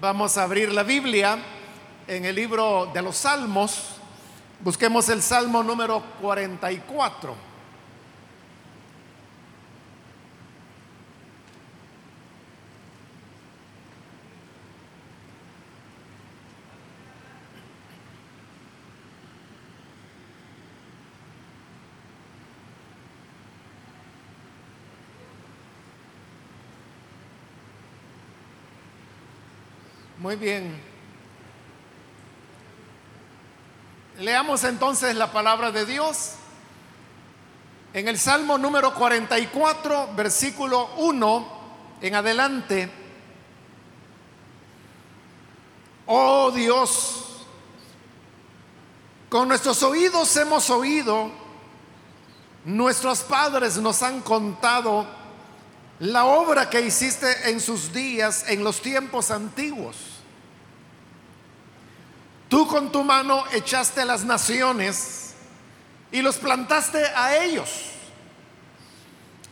Vamos a abrir la Biblia en el libro de los Salmos. Busquemos el Salmo número 44. Muy bien. Leamos entonces la palabra de Dios. En el Salmo número 44, versículo 1 en adelante. Oh Dios, con nuestros oídos hemos oído, nuestros padres nos han contado la obra que hiciste en sus días, en los tiempos antiguos. Tú con tu mano echaste a las naciones y los plantaste a ellos.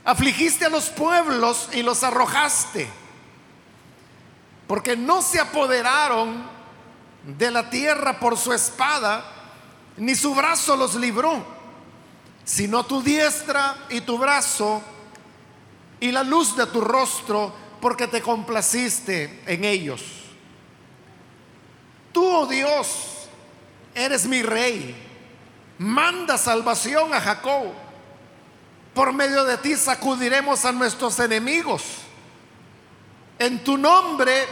Afligiste a los pueblos y los arrojaste, porque no se apoderaron de la tierra por su espada, ni su brazo los libró, sino tu diestra y tu brazo y la luz de tu rostro, porque te complaciste en ellos. Tú, oh Dios, eres mi rey. Manda salvación a Jacob. Por medio de ti sacudiremos a nuestros enemigos. En tu nombre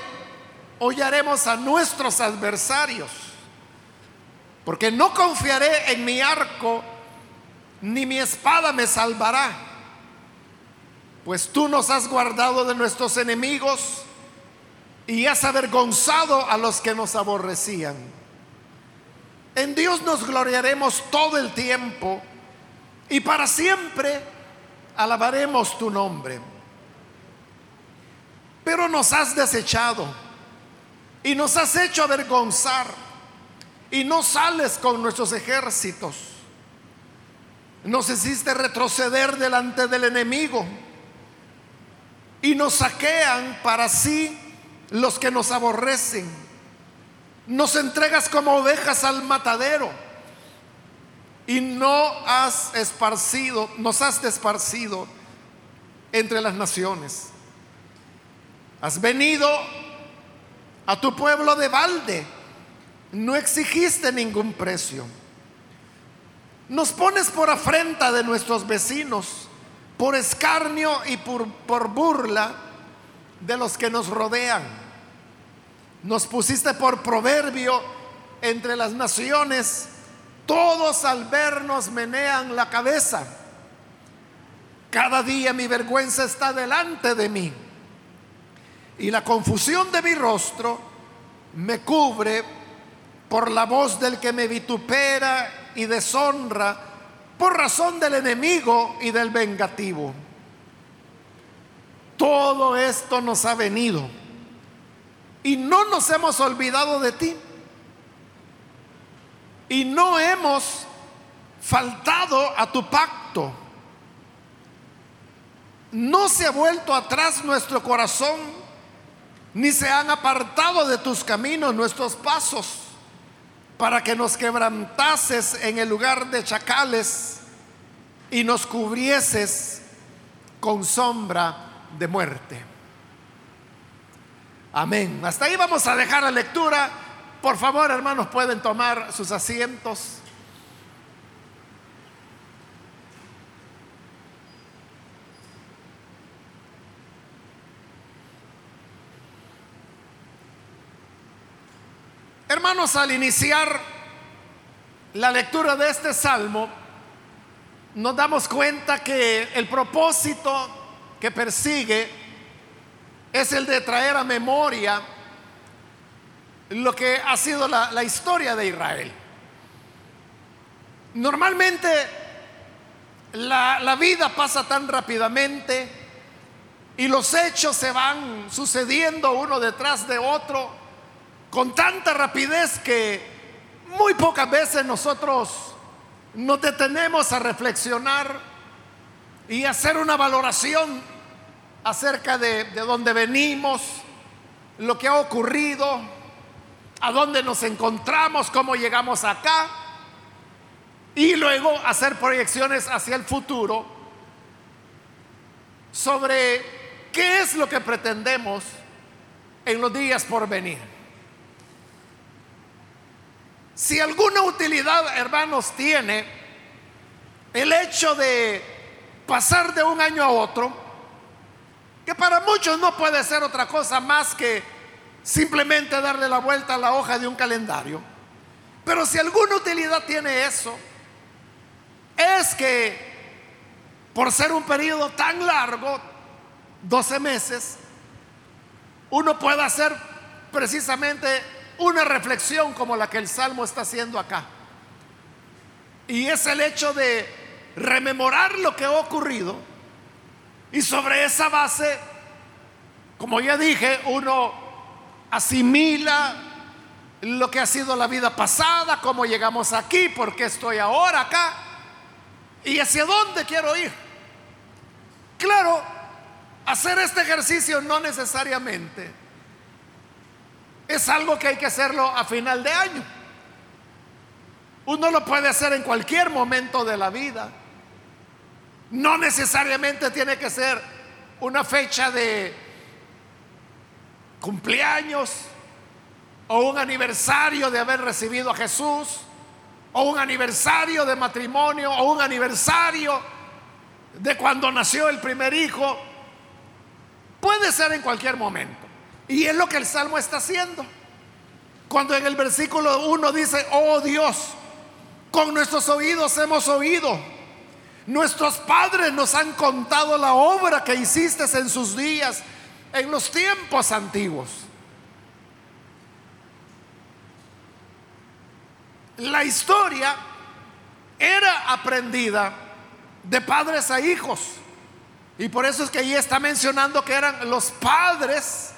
hollaremos a nuestros adversarios. Porque no confiaré en mi arco, ni mi espada me salvará pues tú nos has guardado de nuestros enemigos y has avergonzado a los que nos aborrecían. En Dios nos gloriaremos todo el tiempo y para siempre alabaremos tu nombre. Pero nos has desechado y nos has hecho avergonzar y no sales con nuestros ejércitos. Nos hiciste retroceder delante del enemigo y nos saquean para sí los que nos aborrecen. Nos entregas como ovejas al matadero y no has esparcido, nos has esparcido entre las naciones. Has venido a tu pueblo de balde, no exigiste ningún precio. Nos pones por afrenta de nuestros vecinos por escarnio y por, por burla de los que nos rodean. Nos pusiste por proverbio entre las naciones, todos al vernos menean la cabeza. Cada día mi vergüenza está delante de mí y la confusión de mi rostro me cubre por la voz del que me vitupera y deshonra por razón del enemigo y del vengativo. Todo esto nos ha venido y no nos hemos olvidado de ti. Y no hemos faltado a tu pacto. No se ha vuelto atrás nuestro corazón, ni se han apartado de tus caminos nuestros pasos para que nos quebrantases en el lugar de chacales y nos cubrieses con sombra de muerte. Amén. Hasta ahí vamos a dejar la lectura. Por favor, hermanos, pueden tomar sus asientos. Hermanos, al iniciar la lectura de este salmo, nos damos cuenta que el propósito que persigue es el de traer a memoria lo que ha sido la, la historia de Israel. Normalmente la, la vida pasa tan rápidamente y los hechos se van sucediendo uno detrás de otro con tanta rapidez que muy pocas veces nosotros nos detenemos a reflexionar y hacer una valoración acerca de, de dónde venimos, lo que ha ocurrido, a dónde nos encontramos, cómo llegamos acá, y luego hacer proyecciones hacia el futuro sobre qué es lo que pretendemos en los días por venir. Si alguna utilidad, hermanos, tiene el hecho de pasar de un año a otro, que para muchos no puede ser otra cosa más que simplemente darle la vuelta a la hoja de un calendario, pero si alguna utilidad tiene eso, es que por ser un periodo tan largo, 12 meses, uno puede hacer precisamente una reflexión como la que el Salmo está haciendo acá. Y es el hecho de rememorar lo que ha ocurrido y sobre esa base, como ya dije, uno asimila lo que ha sido la vida pasada, cómo llegamos aquí, por qué estoy ahora acá y hacia dónde quiero ir. Claro, hacer este ejercicio no necesariamente es algo que hay que hacerlo a final de año. Uno lo puede hacer en cualquier momento de la vida. No necesariamente tiene que ser una fecha de cumpleaños o un aniversario de haber recibido a Jesús o un aniversario de matrimonio o un aniversario de cuando nació el primer hijo. Puede ser en cualquier momento. Y es lo que el Salmo está haciendo. Cuando en el versículo 1 dice, oh Dios, con nuestros oídos hemos oído. Nuestros padres nos han contado la obra que hiciste en sus días, en los tiempos antiguos. La historia era aprendida de padres a hijos. Y por eso es que ahí está mencionando que eran los padres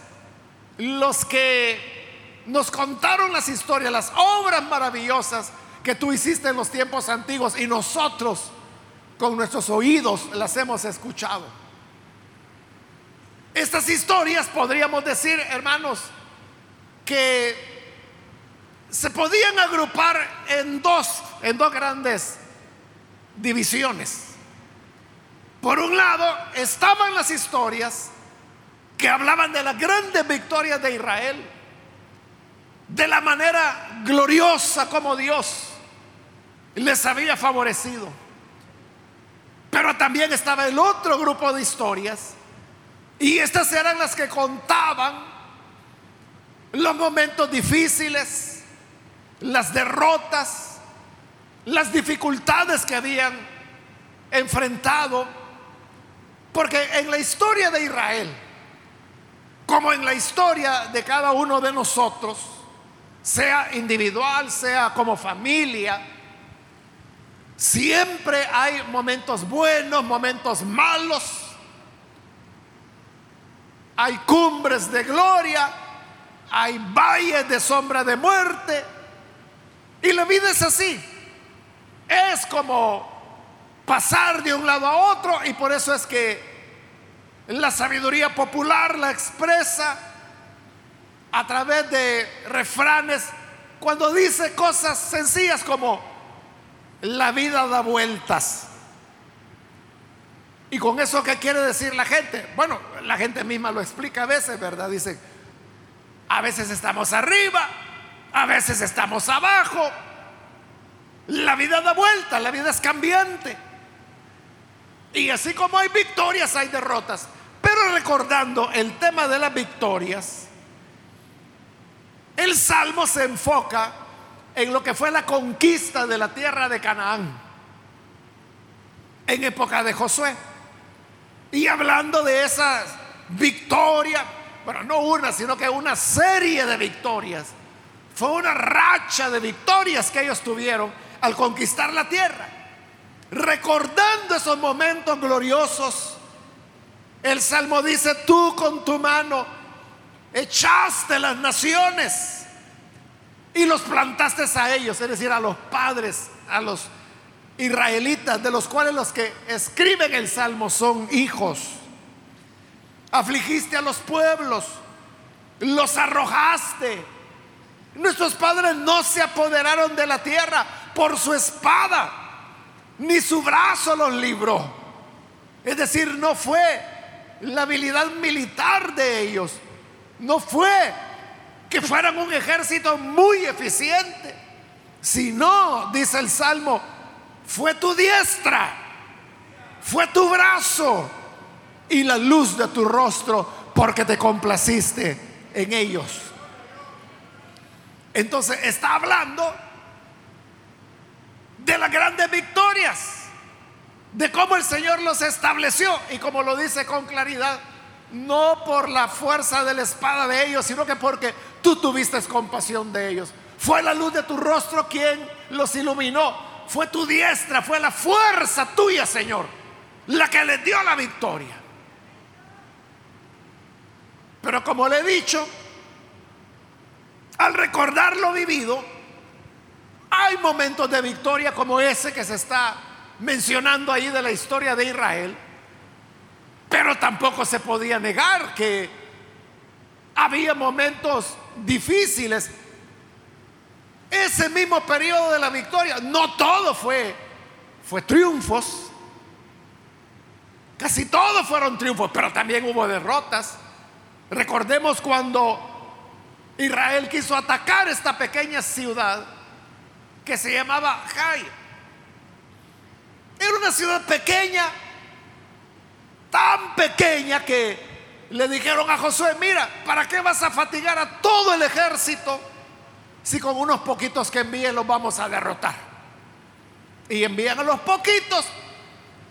los que nos contaron las historias, las obras maravillosas que tú hiciste en los tiempos antiguos y nosotros con nuestros oídos las hemos escuchado. Estas historias podríamos decir, hermanos, que se podían agrupar en dos, en dos grandes divisiones. Por un lado estaban las historias que hablaban de las grandes victorias de Israel, de la manera gloriosa como Dios les había favorecido. Pero también estaba el otro grupo de historias, y estas eran las que contaban los momentos difíciles, las derrotas, las dificultades que habían enfrentado. Porque en la historia de Israel, como en la historia de cada uno de nosotros, sea individual, sea como familia, siempre hay momentos buenos, momentos malos, hay cumbres de gloria, hay valles de sombra de muerte, y la vida es así. Es como pasar de un lado a otro y por eso es que la sabiduría popular la expresa a través de refranes cuando dice cosas sencillas como la vida da vueltas. ¿Y con eso qué quiere decir la gente? Bueno, la gente misma lo explica a veces, ¿verdad? Dice, a veces estamos arriba, a veces estamos abajo. La vida da vuelta, la vida es cambiante. Y así como hay victorias, hay derrotas. Pero recordando el tema de las victorias, el Salmo se enfoca en lo que fue la conquista de la tierra de Canaán en época de Josué. Y hablando de esas victorias, bueno, no una, sino que una serie de victorias fue una racha de victorias que ellos tuvieron al conquistar la tierra. Recordando esos momentos gloriosos, el Salmo dice, tú con tu mano echaste las naciones y los plantaste a ellos, es decir, a los padres, a los israelitas, de los cuales los que escriben el Salmo son hijos. Afligiste a los pueblos los arrojaste. Nuestros padres no se apoderaron de la tierra por su espada, ni su brazo los libró. Es decir, no fue la habilidad militar de ellos, no fue que fueran un ejército muy eficiente, sino, dice el Salmo, fue tu diestra, fue tu brazo y la luz de tu rostro porque te complaciste en ellos. Entonces está hablando de las grandes victorias, de cómo el Señor los estableció y como lo dice con claridad, no por la fuerza de la espada de ellos, sino que porque tú tuviste compasión de ellos. Fue la luz de tu rostro quien los iluminó. Fue tu diestra, fue la fuerza tuya, Señor, la que les dio la victoria. Pero como le he dicho, al recordar lo vivido, hay momentos de victoria como ese que se está mencionando ahí de la historia de Israel, pero tampoco se podía negar que había momentos difíciles. Ese mismo periodo de la victoria, no todo fue, fue triunfos. Casi todos fueron triunfos, pero también hubo derrotas. Recordemos cuando Israel quiso atacar esta pequeña ciudad que se llamaba Jai. Era una ciudad pequeña, tan pequeña que le dijeron a Josué, mira, ¿para qué vas a fatigar a todo el ejército si con unos poquitos que envíen los vamos a derrotar? Y envían a los poquitos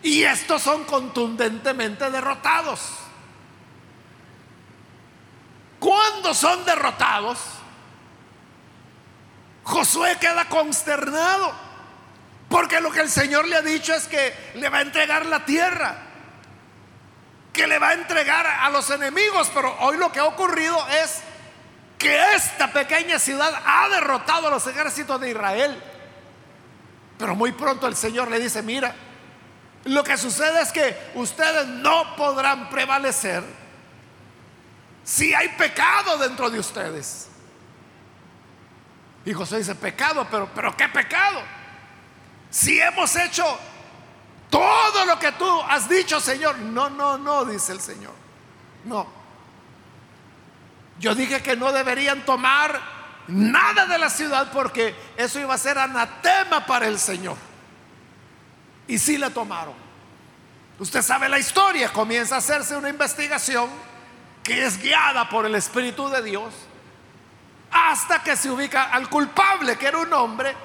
y estos son contundentemente derrotados. Cuando son derrotados, Josué queda consternado, porque lo que el Señor le ha dicho es que le va a entregar la tierra que le va a entregar a los enemigos, pero hoy lo que ha ocurrido es que esta pequeña ciudad ha derrotado a los ejércitos de Israel. Pero muy pronto el Señor le dice, mira, lo que sucede es que ustedes no podrán prevalecer si hay pecado dentro de ustedes. Y José dice, pecado, pero, pero ¿qué pecado? Si hemos hecho todo lo que tú has dicho, Señor. No, no, no, dice el Señor. No. Yo dije que no deberían tomar nada de la ciudad porque eso iba a ser anatema para el Señor. Y sí la tomaron. Usted sabe la historia, comienza a hacerse una investigación que es guiada por el Espíritu de Dios hasta que se ubica al culpable, que era un hombre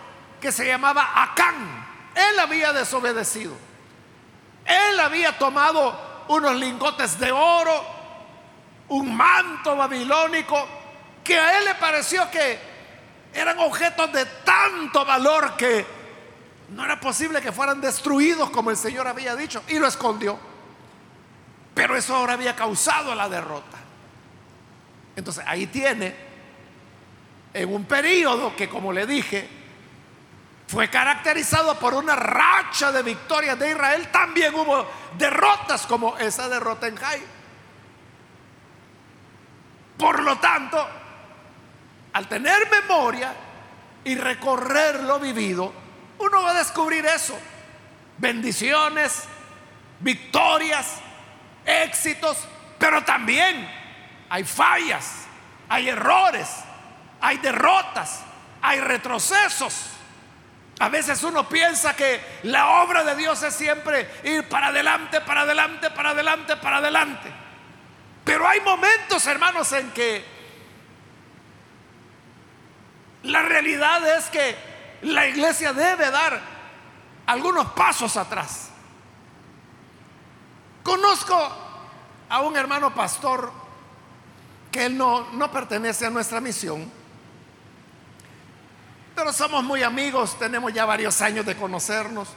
que se llamaba Acán. Él había desobedecido. Él había tomado unos lingotes de oro, un manto babilónico, que a él le pareció que eran objetos de tanto valor que no era posible que fueran destruidos como el Señor había dicho, y lo escondió. Pero eso ahora había causado la derrota. Entonces ahí tiene, en un periodo que como le dije, fue caracterizado por una racha de victorias de Israel. También hubo derrotas como esa derrota en Jai. Por lo tanto, al tener memoria y recorrer lo vivido, uno va a descubrir eso. Bendiciones, victorias, éxitos, pero también hay fallas, hay errores, hay derrotas, hay retrocesos. A veces uno piensa que la obra de Dios es siempre ir para adelante, para adelante, para adelante, para adelante. Pero hay momentos, hermanos, en que la realidad es que la iglesia debe dar algunos pasos atrás. Conozco a un hermano pastor que él no, no pertenece a nuestra misión pero somos muy amigos, tenemos ya varios años de conocernos.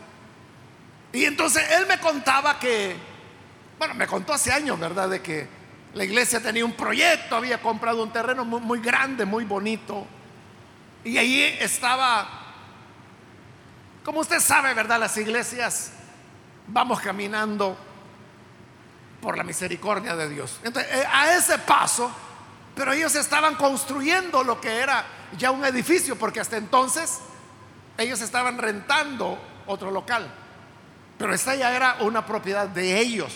Y entonces él me contaba que, bueno, me contó hace años, ¿verdad? De que la iglesia tenía un proyecto, había comprado un terreno muy, muy grande, muy bonito. Y ahí estaba, como usted sabe, ¿verdad? Las iglesias vamos caminando por la misericordia de Dios. Entonces, eh, a ese paso Pero ellos estaban construyendo lo que era ya un edificio, porque hasta entonces ellos estaban rentando otro local. Pero esta ya era una propiedad de ellos.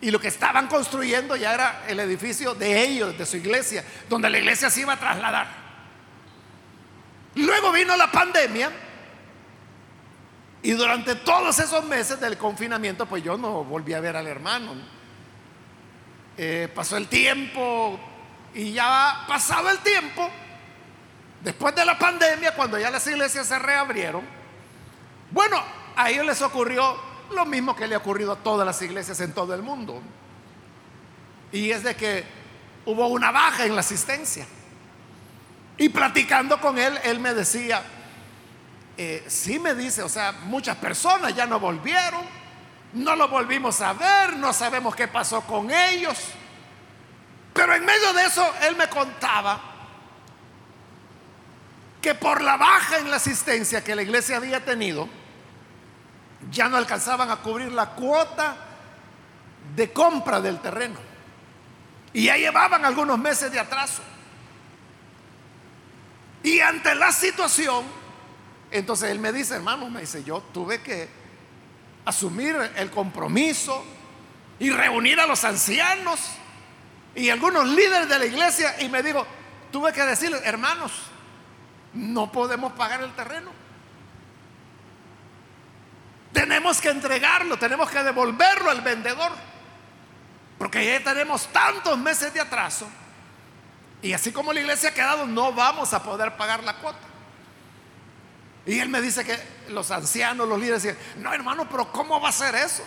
Y lo que estaban construyendo ya era el edificio de ellos, de su iglesia, donde la iglesia se iba a trasladar. Luego vino la pandemia y durante todos esos meses del confinamiento, pues yo no volví a ver al hermano. Eh, pasó el tiempo y ya pasado el tiempo, después de la pandemia, cuando ya las iglesias se reabrieron, bueno, a ellos les ocurrió lo mismo que le ha ocurrido a todas las iglesias en todo el mundo. Y es de que hubo una baja en la asistencia. Y platicando con él, él me decía, eh, sí me dice, o sea, muchas personas ya no volvieron, no lo volvimos a ver, no sabemos qué pasó con ellos. Pero en medio de eso, él me contaba que por la baja en la asistencia que la iglesia había tenido, ya no alcanzaban a cubrir la cuota de compra del terreno. Y ya llevaban algunos meses de atraso. Y ante la situación, entonces él me dice, hermano, me dice, yo tuve que asumir el compromiso y reunir a los ancianos y algunos líderes de la iglesia y me digo, tuve que decirles, hermanos, no podemos pagar el terreno. Tenemos que entregarlo, tenemos que devolverlo al vendedor. Porque ya tenemos tantos meses de atraso. Y así como la iglesia ha quedado, no vamos a poder pagar la cuota. Y él me dice que los ancianos, los líderes, dicen, no hermano, pero ¿cómo va a ser eso?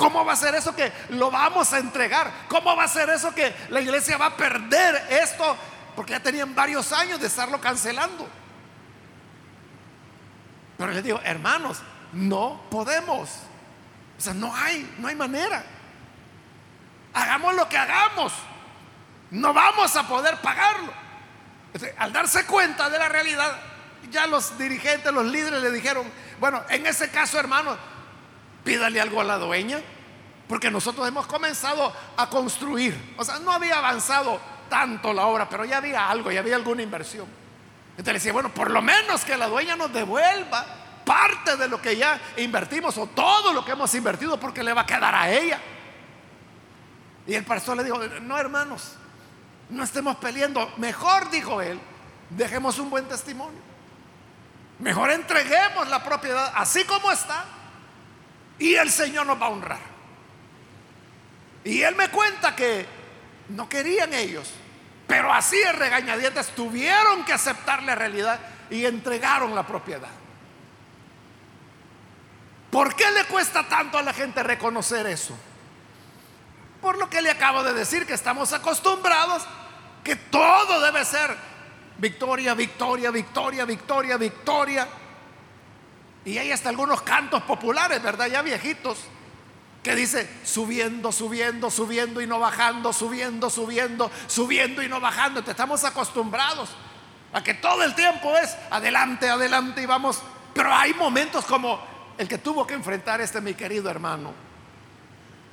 ¿Cómo va a ser eso que lo vamos a entregar? ¿Cómo va a ser eso que la iglesia va a perder esto? Porque ya tenían varios años de estarlo cancelando. Pero les digo, hermanos, no podemos. O sea, no hay, no hay manera. Hagamos lo que hagamos. No vamos a poder pagarlo. al darse cuenta de la realidad, ya los dirigentes, los líderes le dijeron, bueno, en ese caso, hermano, pídale algo a la dueña, porque nosotros hemos comenzado a construir. O sea, no había avanzado tanto la obra, pero ya había algo, ya había alguna inversión. Entonces le decía, bueno, por lo menos que la dueña nos devuelva parte de lo que ya invertimos o todo lo que hemos invertido porque le va a quedar a ella. Y el pastor le dijo, no hermanos, no estemos peleando. Mejor, dijo él, dejemos un buen testimonio. Mejor entreguemos la propiedad así como está y el Señor nos va a honrar. Y él me cuenta que no querían ellos, pero así de regañadientes tuvieron que aceptar la realidad y entregaron la propiedad. ¿Por qué le cuesta tanto a la gente reconocer eso? Por lo que le acabo de decir, que estamos acostumbrados que todo debe ser victoria, victoria, victoria, victoria, victoria. Y hay hasta algunos cantos populares, ¿verdad? Ya viejitos, que dice subiendo, subiendo, subiendo y no bajando, subiendo, subiendo, subiendo y no bajando. Te estamos acostumbrados a que todo el tiempo es adelante, adelante y vamos. Pero hay momentos como el que tuvo que enfrentar este mi querido hermano.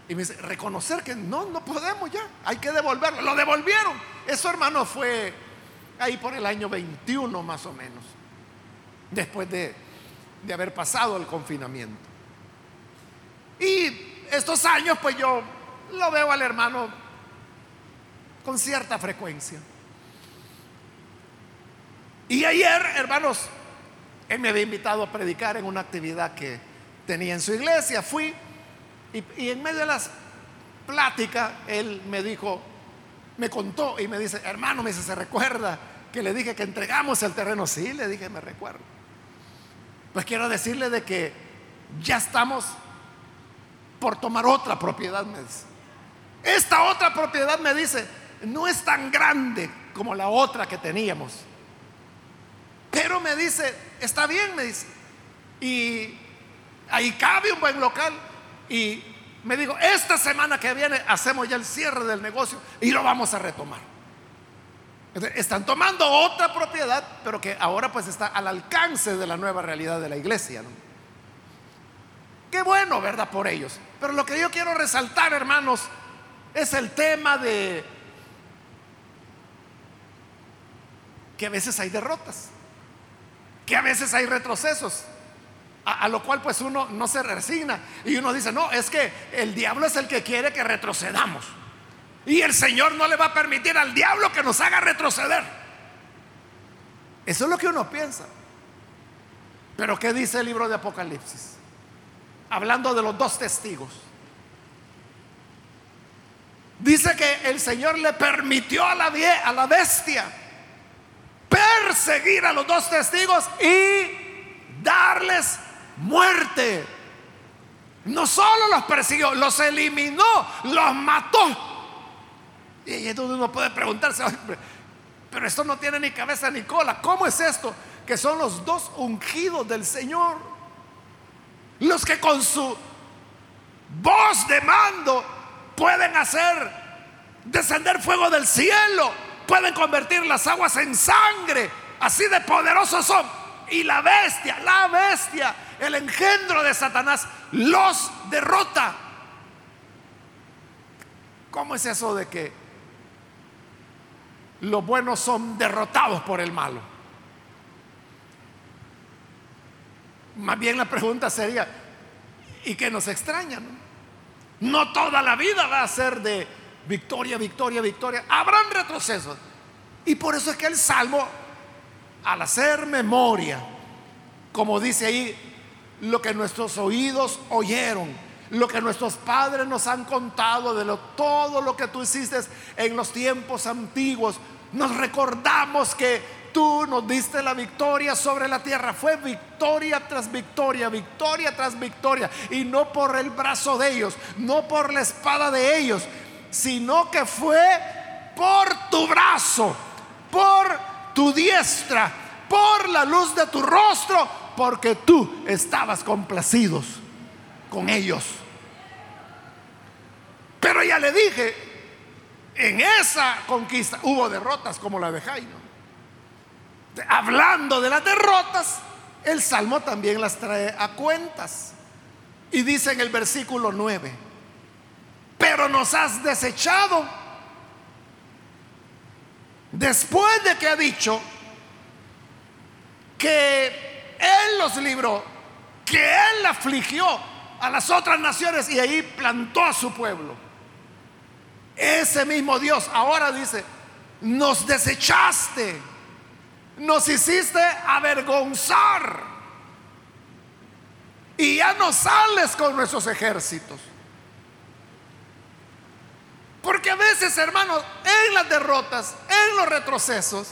Y me dice, reconocer que no, no podemos ya, hay que devolverlo. Lo devolvieron. Eso hermano fue ahí por el año 21 más o menos, después de, de haber pasado el confinamiento. Y estos años pues yo lo veo al hermano con cierta frecuencia. Y ayer, hermanos, él me había invitado a predicar en una actividad que tenía en su iglesia. Fui y, en medio de las pláticas, él me dijo, me contó y me dice, hermano, me dice, ¿se recuerda que le dije que entregamos el terreno? Sí, le dije, me recuerdo. Pues quiero decirle de que ya estamos por tomar otra propiedad, me dice. Esta otra propiedad, me dice, no es tan grande como la otra que teníamos. Pero me dice, está bien, me dice. Y ahí cabe un buen local. Y me dijo, esta semana que viene hacemos ya el cierre del negocio y lo vamos a retomar. Están tomando otra propiedad, pero que ahora pues está al alcance de la nueva realidad de la iglesia. Qué bueno, ¿verdad? Por ellos. Pero lo que yo quiero resaltar, hermanos, es el tema de que a veces hay derrotas, que a veces hay retrocesos, a, a, lo cual pues uno no se resigna y uno dice, no, es que el diablo es el que quiere que retrocedamos. Y el Señor no le va a permitir al diablo que nos haga retroceder. Eso es lo que uno piensa. Pero ¿qué dice el libro de Apocalipsis? Hablando de los dos testigos. Dice que el Señor le permitió a la, a la bestia perseguir a los dos testigos y darles muerte. No solo los persiguió, los eliminó, los mató. Y entonces uno puede preguntarse, pero esto no tiene ni cabeza ni cola. ¿Cómo es esto? Que son los dos ungidos del Señor. Los que con su voz de mando pueden hacer descender fuego del cielo, pueden convertir las aguas en sangre. Así de poderosos son. Y la bestia, la bestia, el engendro de Satanás, los derrota. ¿Cómo es eso de que los buenos son derrotados por el malo. Más bien la pregunta sería, ¿y qué nos extraña? No? toda la vida va a ser de victoria, victoria, victoria. Habrán retrocesos. Y por eso es que el Salmo, al hacer memoria, como dice ahí, lo que nuestros oídos oyeron, lo que nuestros padres nos han contado de todo lo que tú hiciste en los tiempos antiguos. Nos recordamos que tú nos diste la victoria sobre la tierra. Fue victoria tras victoria, victoria tras victoria. Y no por el brazo de ellos, no por la espada de ellos, sino que fue por tu brazo, por tu diestra, por la luz de tu rostro, porque tú estabas complacidos con ellos. Pero ya le dije, en esa conquista hubo derrotas como la de Jairo. Hablando de las derrotas, el Salmo también las trae a cuentas. Y dice en el versículo 9, pero nos has desechado después de que ha dicho que Él los libró, que Él afligió a las otras naciones y ahí plantó a su pueblo. Ese mismo Dios ahora dice, nos desechaste, nos hiciste avergonzar y ya no sales con nuestros ejércitos. Porque a veces, hermanos, en las derrotas, en los retrocesos,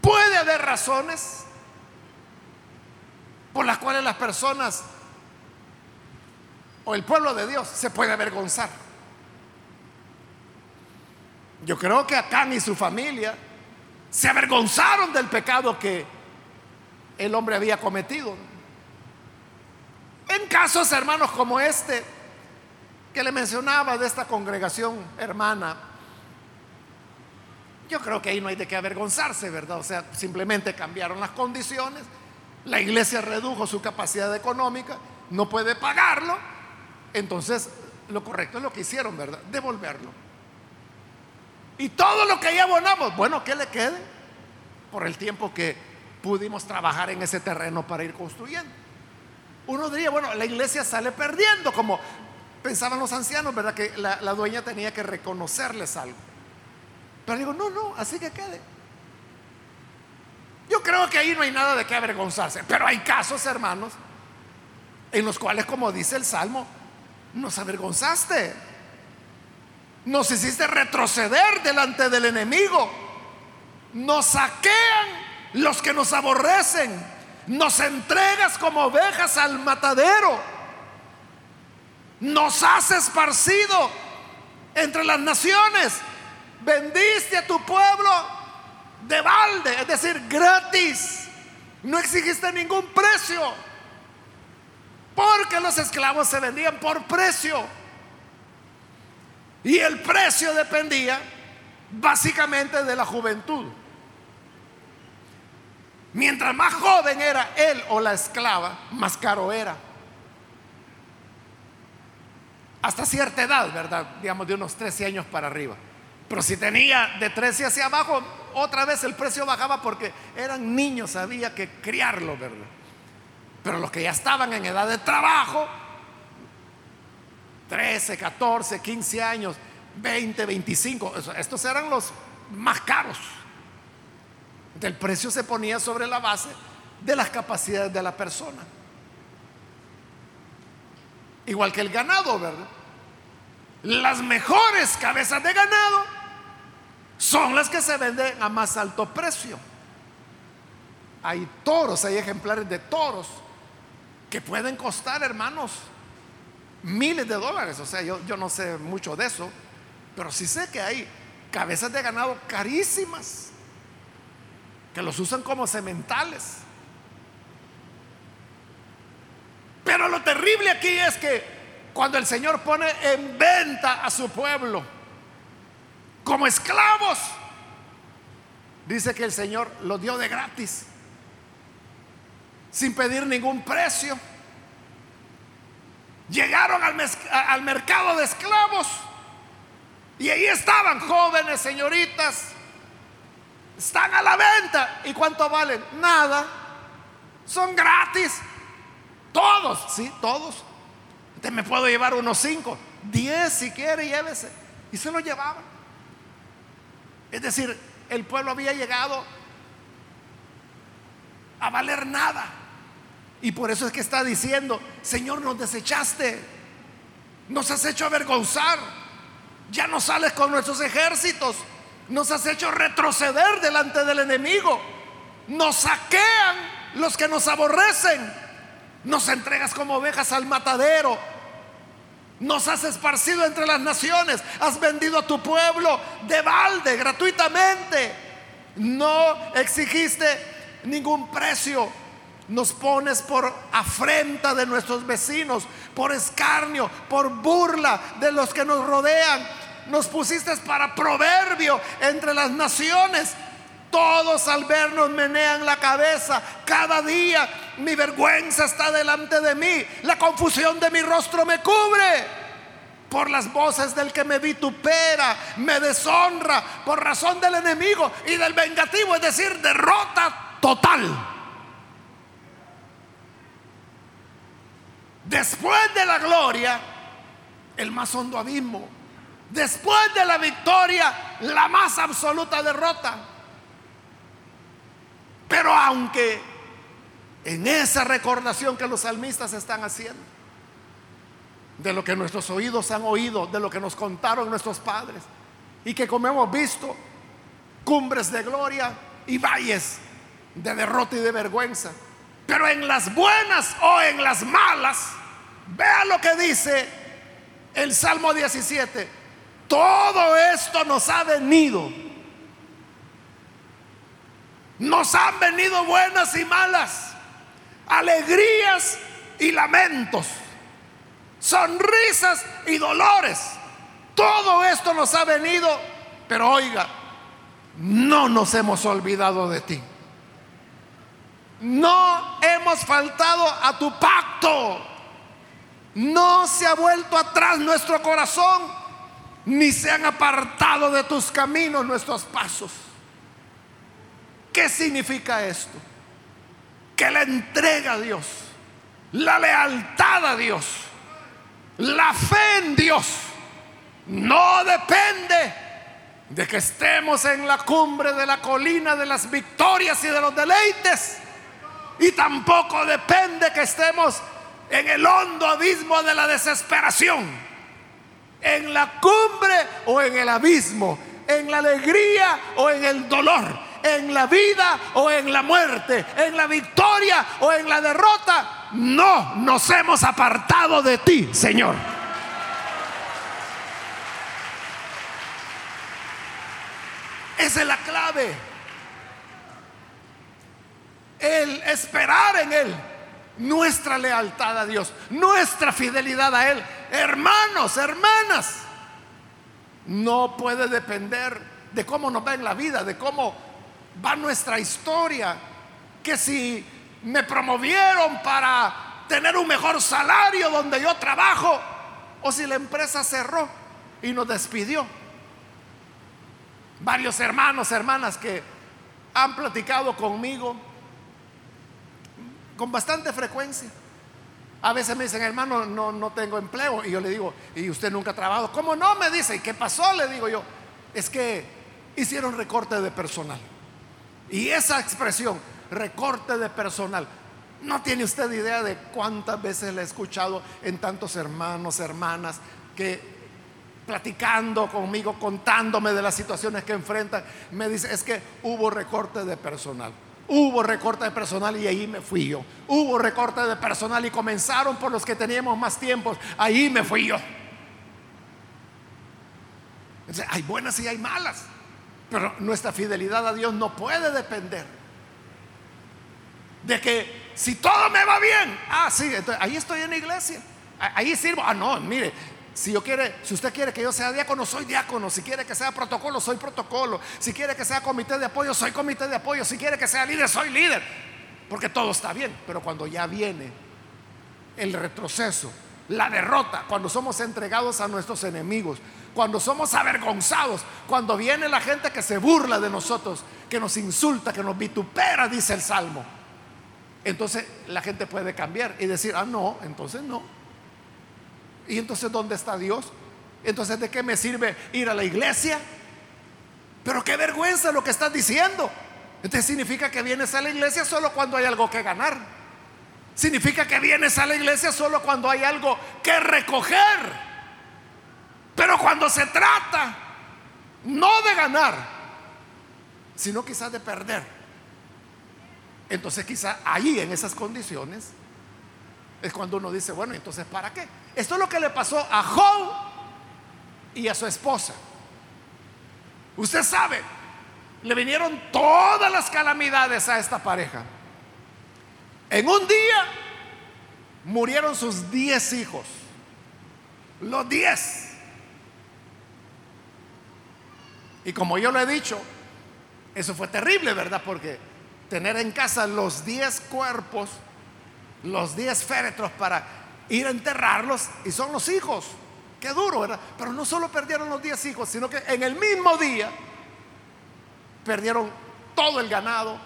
puede haber razones por las cuales las personas o el pueblo de Dios se puede avergonzar. Yo creo que Acán y su familia se avergonzaron del pecado que el hombre había cometido. En casos, hermanos, como este, que le mencionaba de esta congregación hermana, yo creo que ahí no hay de qué avergonzarse, ¿verdad? O sea, simplemente cambiaron las condiciones, la iglesia redujo su capacidad económica, no puede pagarlo, entonces lo correcto es lo que hicieron, ¿verdad? Devolverlo. Y todo lo que ya abonamos, bueno, ¿qué le quede? Por el tiempo que pudimos trabajar en ese terreno para ir construyendo. Uno diría, bueno, la iglesia sale perdiendo, como pensaban los ancianos, ¿verdad? Que la, dueña tenía que reconocerles algo. Pero digo, no, no, así que quede. Yo creo que ahí no hay nada de qué avergonzarse, pero hay casos, hermanos, en los cuales, como dice el Salmo, nos avergonzaste. Nos hiciste retroceder delante del enemigo. Nos saquean los que nos aborrecen. Nos entregas como ovejas al matadero. Nos has esparcido entre las naciones. Vendiste a tu pueblo de balde, es decir, gratis. No exigiste ningún precio. Porque los esclavos se vendían por precio. Y el precio dependía básicamente de la juventud. Mientras más joven era él o la esclava, más caro era. Hasta cierta edad, ¿verdad? Digamos de unos 13 años para arriba. Pero si tenía de 13 hacia abajo, otra vez el precio bajaba porque eran niños, había que criarlo, ¿verdad? Pero los que ya estaban en edad de trabajo, 13, 14, 15 años, 20, 25, estos eran los más caros. El precio se ponía sobre la base de las capacidades de la persona. Igual que el ganado, ¿verdad? Las mejores cabezas de ganado son las que se venden a más alto precio. Hay toros, hay ejemplares de toros que pueden costar, hermanos, miles de dólares. O sea, yo, yo no sé mucho de eso, pero sí sé que hay cabezas de ganado carísimas que los usan como sementales. Pero lo terrible aquí es que cuando el Señor pone en venta a su pueblo como esclavos, dice que el Señor los dio de gratis, sin pedir ningún precio. Llegaron al, mercado de esclavos y ahí estaban jóvenes, señoritas, están a la venta. ¿Y cuánto valen? Nada. Son gratis. Todos, sí, todos. Usted me puedo llevar unos cinco, diez si quiere, llévese. Y se lo llevaban. Es decir, el pueblo había llegado a valer nada. Y por eso es que está diciendo, Señor, nos desechaste, nos has hecho avergonzar, ya no sales con nuestros ejércitos, nos has hecho retroceder delante del enemigo, nos saquean los que nos aborrecen, nos entregas como ovejas al matadero, nos has esparcido entre las naciones, has vendido a tu pueblo de balde gratuitamente, no exigiste ningún precio, nos pones por afrenta de nuestros vecinos, por escarnio, por burla de los que nos rodean. Nos pusiste para proverbio entre las naciones. Todos al vernos menean la cabeza. Cada día mi vergüenza está delante de mí. La confusión de mi rostro me cubre. Por las voces del que me vitupera, me deshonra por razón del enemigo y del vengativo, es decir, derrota total. Después de la gloria, el más hondo abismo. Después de la victoria, la más absoluta derrota. Pero aunque en esa recordación que los salmistas están haciendo, de lo que nuestros oídos han oído, de lo que nos contaron nuestros padres, y que como hemos visto, cumbres de gloria y valles de derrota y de vergüenza. Pero en las buenas o en las malas, vea lo que dice el Salmo 17. Todo esto nos ha venido. Nos han venido buenas y malas, alegrías y lamentos, sonrisas y dolores. Todo esto nos ha venido, pero oiga, no nos hemos olvidado de ti. No hemos faltado a tu pacto. No se ha vuelto atrás nuestro corazón, ni se han apartado de tus caminos nuestros pasos. ¿Qué significa esto? Que la entrega a Dios, la lealtad a Dios, la fe en Dios, no depende de que estemos en la cumbre de la colina de las victorias y de los deleites y tampoco depende que estemos en el hondo abismo de la desesperación. En la cumbre o en el abismo. En la alegría o en el dolor. En la vida o en la muerte. En la victoria o en la derrota. No nos hemos apartado de ti, Señor. Esa es la clave el esperar en Él, nuestra lealtad a Dios, nuestra fidelidad a Él. Hermanos, hermanas, no puede depender de cómo nos va en la vida, de cómo va nuestra historia, que si me promovieron para tener un mejor salario donde yo trabajo, o si la empresa cerró y nos despidió. varios hermanos, hermanas que han platicado conmigo con bastante frecuencia. A veces me dicen, hermano, no, no tengo empleo. Y yo le digo, ¿y usted nunca ha trabajado? ¿Cómo no? Me dice, ¿y qué pasó? Le digo yo, es que hicieron recorte de personal. Y esa expresión, recorte de personal, no tiene usted idea de cuántas veces le he escuchado en tantos hermanos, hermanas, que platicando conmigo, contándome de las situaciones que enfrentan, me dice, es que hubo recorte de personal. Hubo recorte de personal y ahí me fui yo. Hubo recorte de personal y comenzaron por los que teníamos más tiempo. Ahí me fui yo. hay buenas y hay malas. Pero nuestra fidelidad a Dios no puede depender de que si todo me va bien, ah, sí, ahí estoy en la iglesia. Ahí sirvo. Ah, no, mire, si, yo quiere, si usted quiere que yo sea diácono, soy diácono. Si quiere que sea protocolo, soy protocolo. Si quiere que sea comité de apoyo, soy comité de apoyo. Si quiere que sea líder, soy líder. Porque todo está bien. Pero cuando ya viene el retroceso, la derrota, cuando somos entregados a nuestros enemigos, cuando somos avergonzados, cuando viene la gente que se burla de nosotros, que nos insulta, que nos vitupera, dice el Salmo. Entonces la gente puede cambiar y decir, ah, no, entonces no. ¿Y entonces dónde está Dios? Entonces, ¿de qué me sirve ir a la iglesia? Pero qué vergüenza lo que estás diciendo. Entonces significa que vienes a la iglesia solo cuando hay algo que ganar. Significa que vienes a la iglesia solo cuando hay algo que recoger. Pero cuando se trata no de ganar, sino quizás de perder. Entonces quizás ahí en esas condiciones es cuando uno dice, bueno, entonces ¿para qué? Esto es lo que le pasó a Job y a su esposa. Usted sabe, le vinieron todas las calamidades a esta pareja. En un día murieron sus diez hijos. Los diez. Y como yo lo he dicho, eso fue terrible, ¿verdad? Porque tener en casa los diez cuerpos, los diez féretros para ir a enterrarlos y son los hijos. Qué duro, ¿verdad? Pero no solo perdieron los diez hijos, sino que en el mismo día perdieron todo el ganado,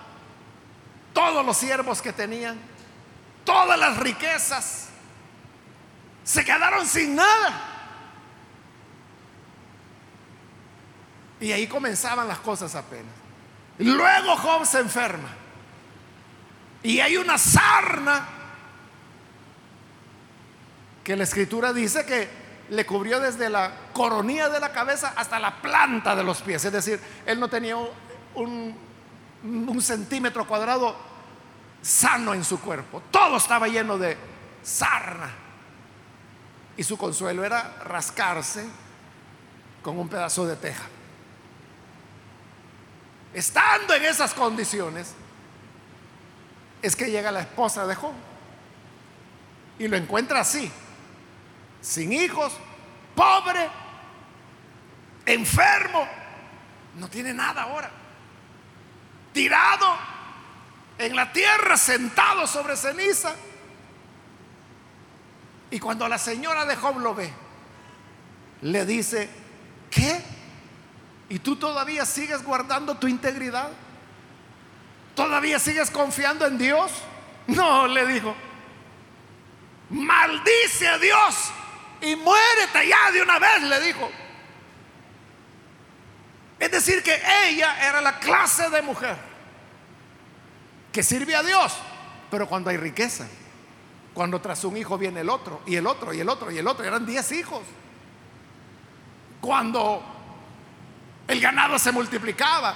todos los siervos que tenían, todas las riquezas. Se quedaron sin nada. Y ahí comenzaban las cosas apenas. Luego Job se enferma. Y hay una sarna que la escritura dice que le cubrió desde la coronilla de la cabeza hasta la planta de los pies. Es decir, él no tenía un, un centímetro cuadrado sano en su cuerpo. Todo estaba lleno de sarna. Y su consuelo era rascarse con un pedazo de teja. Estando en esas condiciones, es que llega la esposa de Job y lo encuentra así sin hijos, pobre, enfermo, no tiene nada ahora. Tirado en la tierra, sentado sobre ceniza. Y cuando la señora de Job lo ve, le dice, ¿qué? ¿Y tú todavía sigues guardando tu integridad? ¿Todavía sigues confiando en Dios? No, le dijo, maldice a Dios y muérete ya de una vez, le dijo. Es decir, que ella era la clase de mujer que sirve a Dios, pero cuando hay riqueza, cuando tras un hijo viene el otro, y el otro, y el otro, y el otro, eran diez hijos. Cuando el ganado se multiplicaba,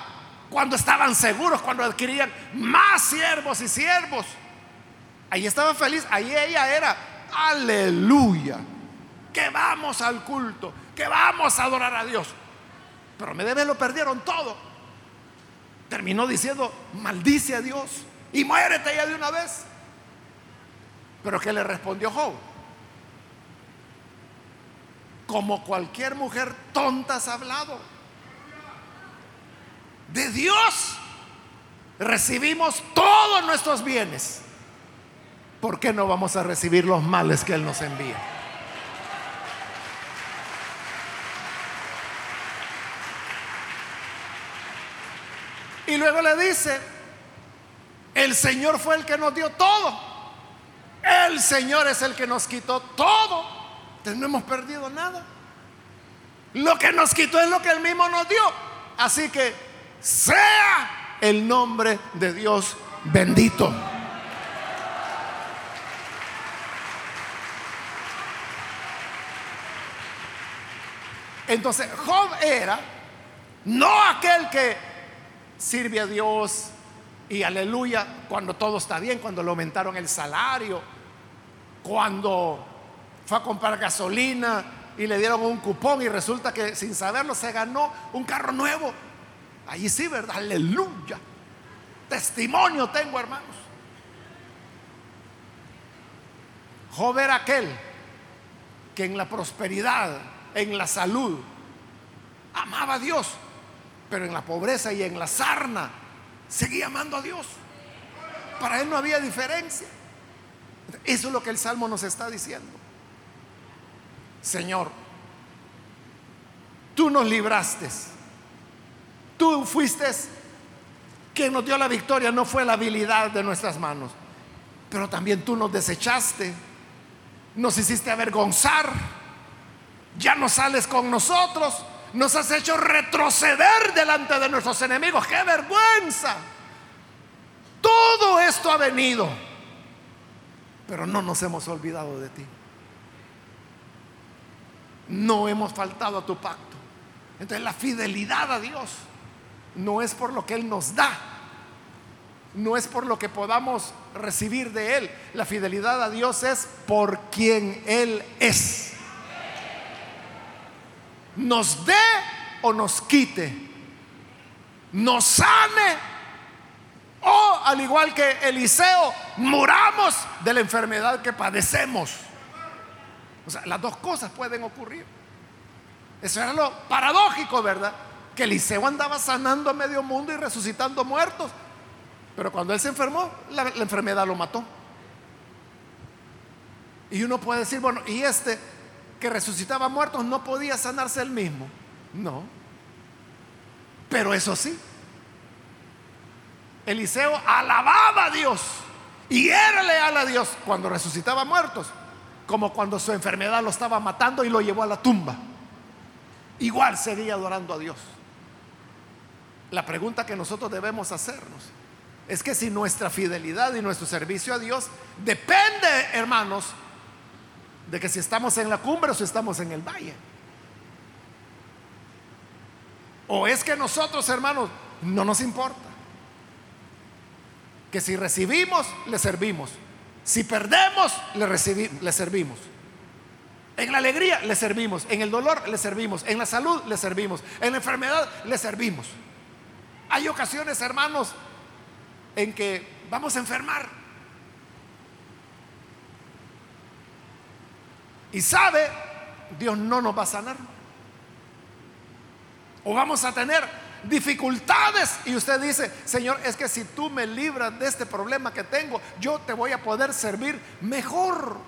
cuando estaban seguros, cuando adquirían más siervos y siervos, ahí estaba feliz, ahí ella era, aleluya que vamos al culto, que vamos a adorar a Dios. Pero me debe lo perdieron todo. Terminó diciendo, maldice a Dios y muérete ya de una vez. Pero ¿qué le respondió Job? Como cualquier mujer tonta has hablado. De Dios recibimos todos nuestros bienes. ¿Por qué no vamos a recibir los males que Él nos envía? Y luego le dice, el Señor fue el que nos dio todo. El Señor es el que nos quitó todo. Entonces no hemos perdido nada. Lo que nos quitó es lo que Él mismo nos dio. Así que sea el nombre de Dios bendito. Entonces, Job era no aquel que sirve a Dios y aleluya cuando todo está bien, cuando le aumentaron el salario, cuando fue a comprar gasolina y le dieron un cupón y resulta que sin saberlo se ganó un carro nuevo. Allí sí, ¿verdad? Aleluya. Testimonio tengo, hermanos. Job era aquel que en la prosperidad, en la salud, amaba a Dios, pero en la pobreza y en la sarna seguía amando a Dios. Para él no había diferencia. Eso es lo que el Salmo nos está diciendo. Señor, tú nos libraste. Tú fuiste quien nos dio la victoria, no fue la habilidad de nuestras manos. Pero también tú nos desechaste, nos hiciste avergonzar, ya no sales con nosotros, nos has hecho retroceder delante de nuestros enemigos. ¡Qué vergüenza! Todo esto ha venido, pero no nos hemos olvidado de ti. No hemos faltado a tu pacto. Entonces la fidelidad a Dios no es por lo que Él nos da, no es por lo que podamos recibir de Él. La fidelidad a Dios es por quien Él es nos dé o nos quite, nos sane o al igual que Eliseo, muramos de la enfermedad que padecemos. O sea, las dos cosas pueden ocurrir. Eso era lo paradójico, ¿verdad? Que Eliseo andaba sanando a medio mundo y resucitando muertos. Pero cuando él se enfermó, la, enfermedad lo mató. Y uno puede decir, bueno, ¿y este que resucitaba muertos no podía sanarse él mismo. No. Pero eso sí, Eliseo alababa a Dios y era leal a Dios cuando resucitaba muertos, como cuando su enfermedad lo estaba matando y lo llevó a la tumba. Igual seguía adorando a Dios. La pregunta que nosotros debemos hacernos es que si nuestra fidelidad y nuestro servicio a Dios depende, hermanos, de que si estamos en la cumbre o si estamos en el valle. O es que nosotros, hermanos, no nos importa. Que si recibimos, le servimos. Si perdemos, le, le servimos. En la alegría le servimos, en el dolor le servimos, en la salud le servimos, en la enfermedad le servimos. Hay ocasiones, hermanos, en que vamos a enfermar y sabe, Dios no nos va a sanar. O vamos a tener dificultades y usted dice, Señor, es que si tú me libras de este problema que tengo, yo te voy a poder servir mejor.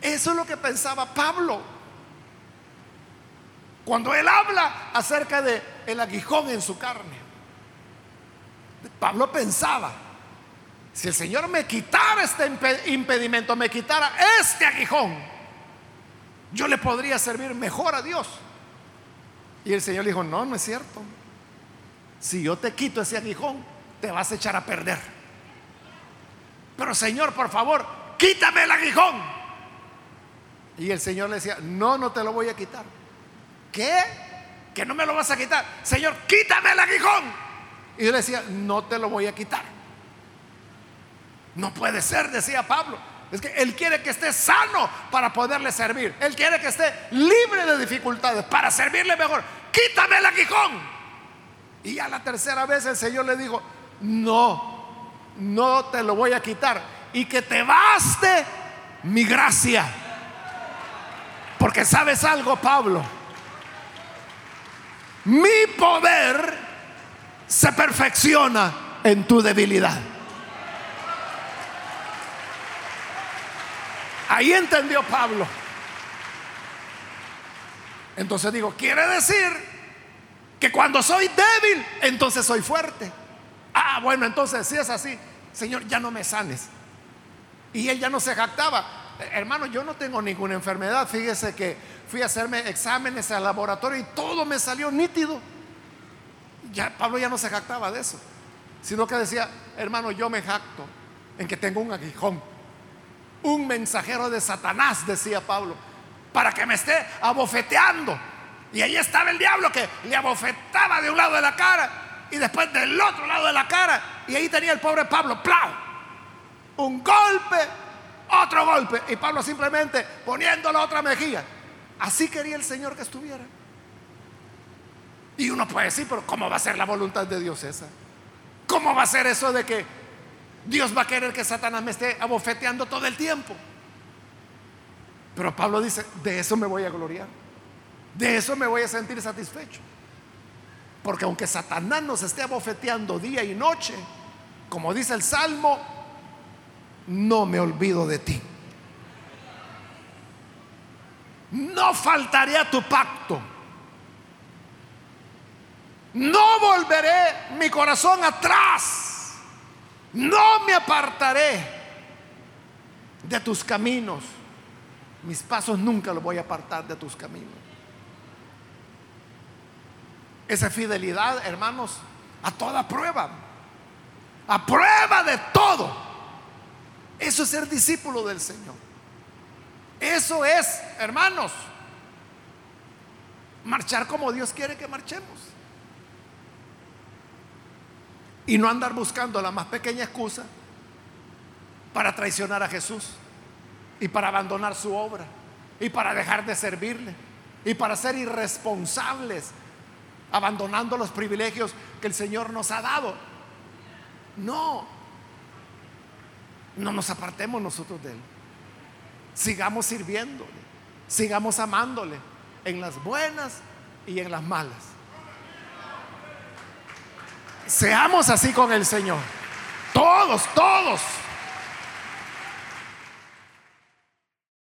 Eso es lo que pensaba Pablo. Cuando él habla acerca de el aguijón en su carne. Pablo pensaba, si el Señor me quitara este impedimento, me quitara este aguijón, yo le podría servir mejor a Dios. Y el Señor le dijo, no, no es cierto. Si yo te quito ese aguijón, te vas a echar a perder. Pero Señor, por favor, quítame el aguijón. Y el Señor le decía, no, no te lo voy a quitar. ¿Qué? Que no me lo vas a quitar. Señor, quítame el aguijón. Y yo le decía, no te lo voy a quitar. No puede ser, decía Pablo. Es que Él quiere que esté sano para poderle servir. Él quiere que esté libre de dificultades para servirle mejor. Quítame el aguijón. Y a la tercera vez el Señor le dijo, no, no te lo voy a quitar. Y que te baste mi gracia. Porque sabes algo, Pablo. Mi poder se perfecciona en tu debilidad. Ahí entendió Pablo. Entonces digo, quiere decir Que cuando soy débil, entonces soy fuerte. Ah, bueno, entonces si es así, Señor, ya no me sanes. Y él ya no se jactaba. Hermano, yo no tengo ninguna enfermedad. Fíjese que fui a hacerme exámenes al laboratorio y todo me salió nítido. Ya Pablo ya no se jactaba de eso, sino que decía, hermano, yo me jacto en que tengo un aguijón. Un mensajero de Satanás, decía Pablo, para que me esté abofeteando. Y ahí estaba el diablo que le abofetaba de un lado de la cara y después del otro lado de la cara. Y ahí tenía el pobre Pablo, ¡plau! Un golpe, otro golpe. Y Pablo simplemente poniendo la otra mejilla. Así quería el Señor que estuviera. Y uno puede decir, pero ¿cómo va a ser la voluntad de Dios esa? ¿Cómo va a ser eso de que Dios va a querer que Satanás me esté abofeteando todo el tiempo? Pero Pablo dice, de eso me voy a gloriar. De eso me voy a sentir satisfecho. Porque aunque Satanás nos esté abofeteando día y noche, como dice el Salmo, no me olvido de ti. No faltaré a tu pacto. No volveré mi corazón atrás. No me apartaré de tus caminos. Mis pasos nunca los voy a apartar de tus caminos. Esa fidelidad, hermanos, a toda prueba. A prueba de todo. Eso es ser discípulo del Señor. Eso es, hermanos, marchar como Dios quiere que marchemos. Y no andar buscando la más pequeña excusa para traicionar a Jesús y para abandonar su obra y para dejar de servirle y para ser irresponsables abandonando los privilegios que el Señor nos ha dado. No, no nos apartemos nosotros de Él. Sigamos sirviéndole, sigamos amándole en las buenas y en las malas. Seamos así con el Señor. Todos, todos.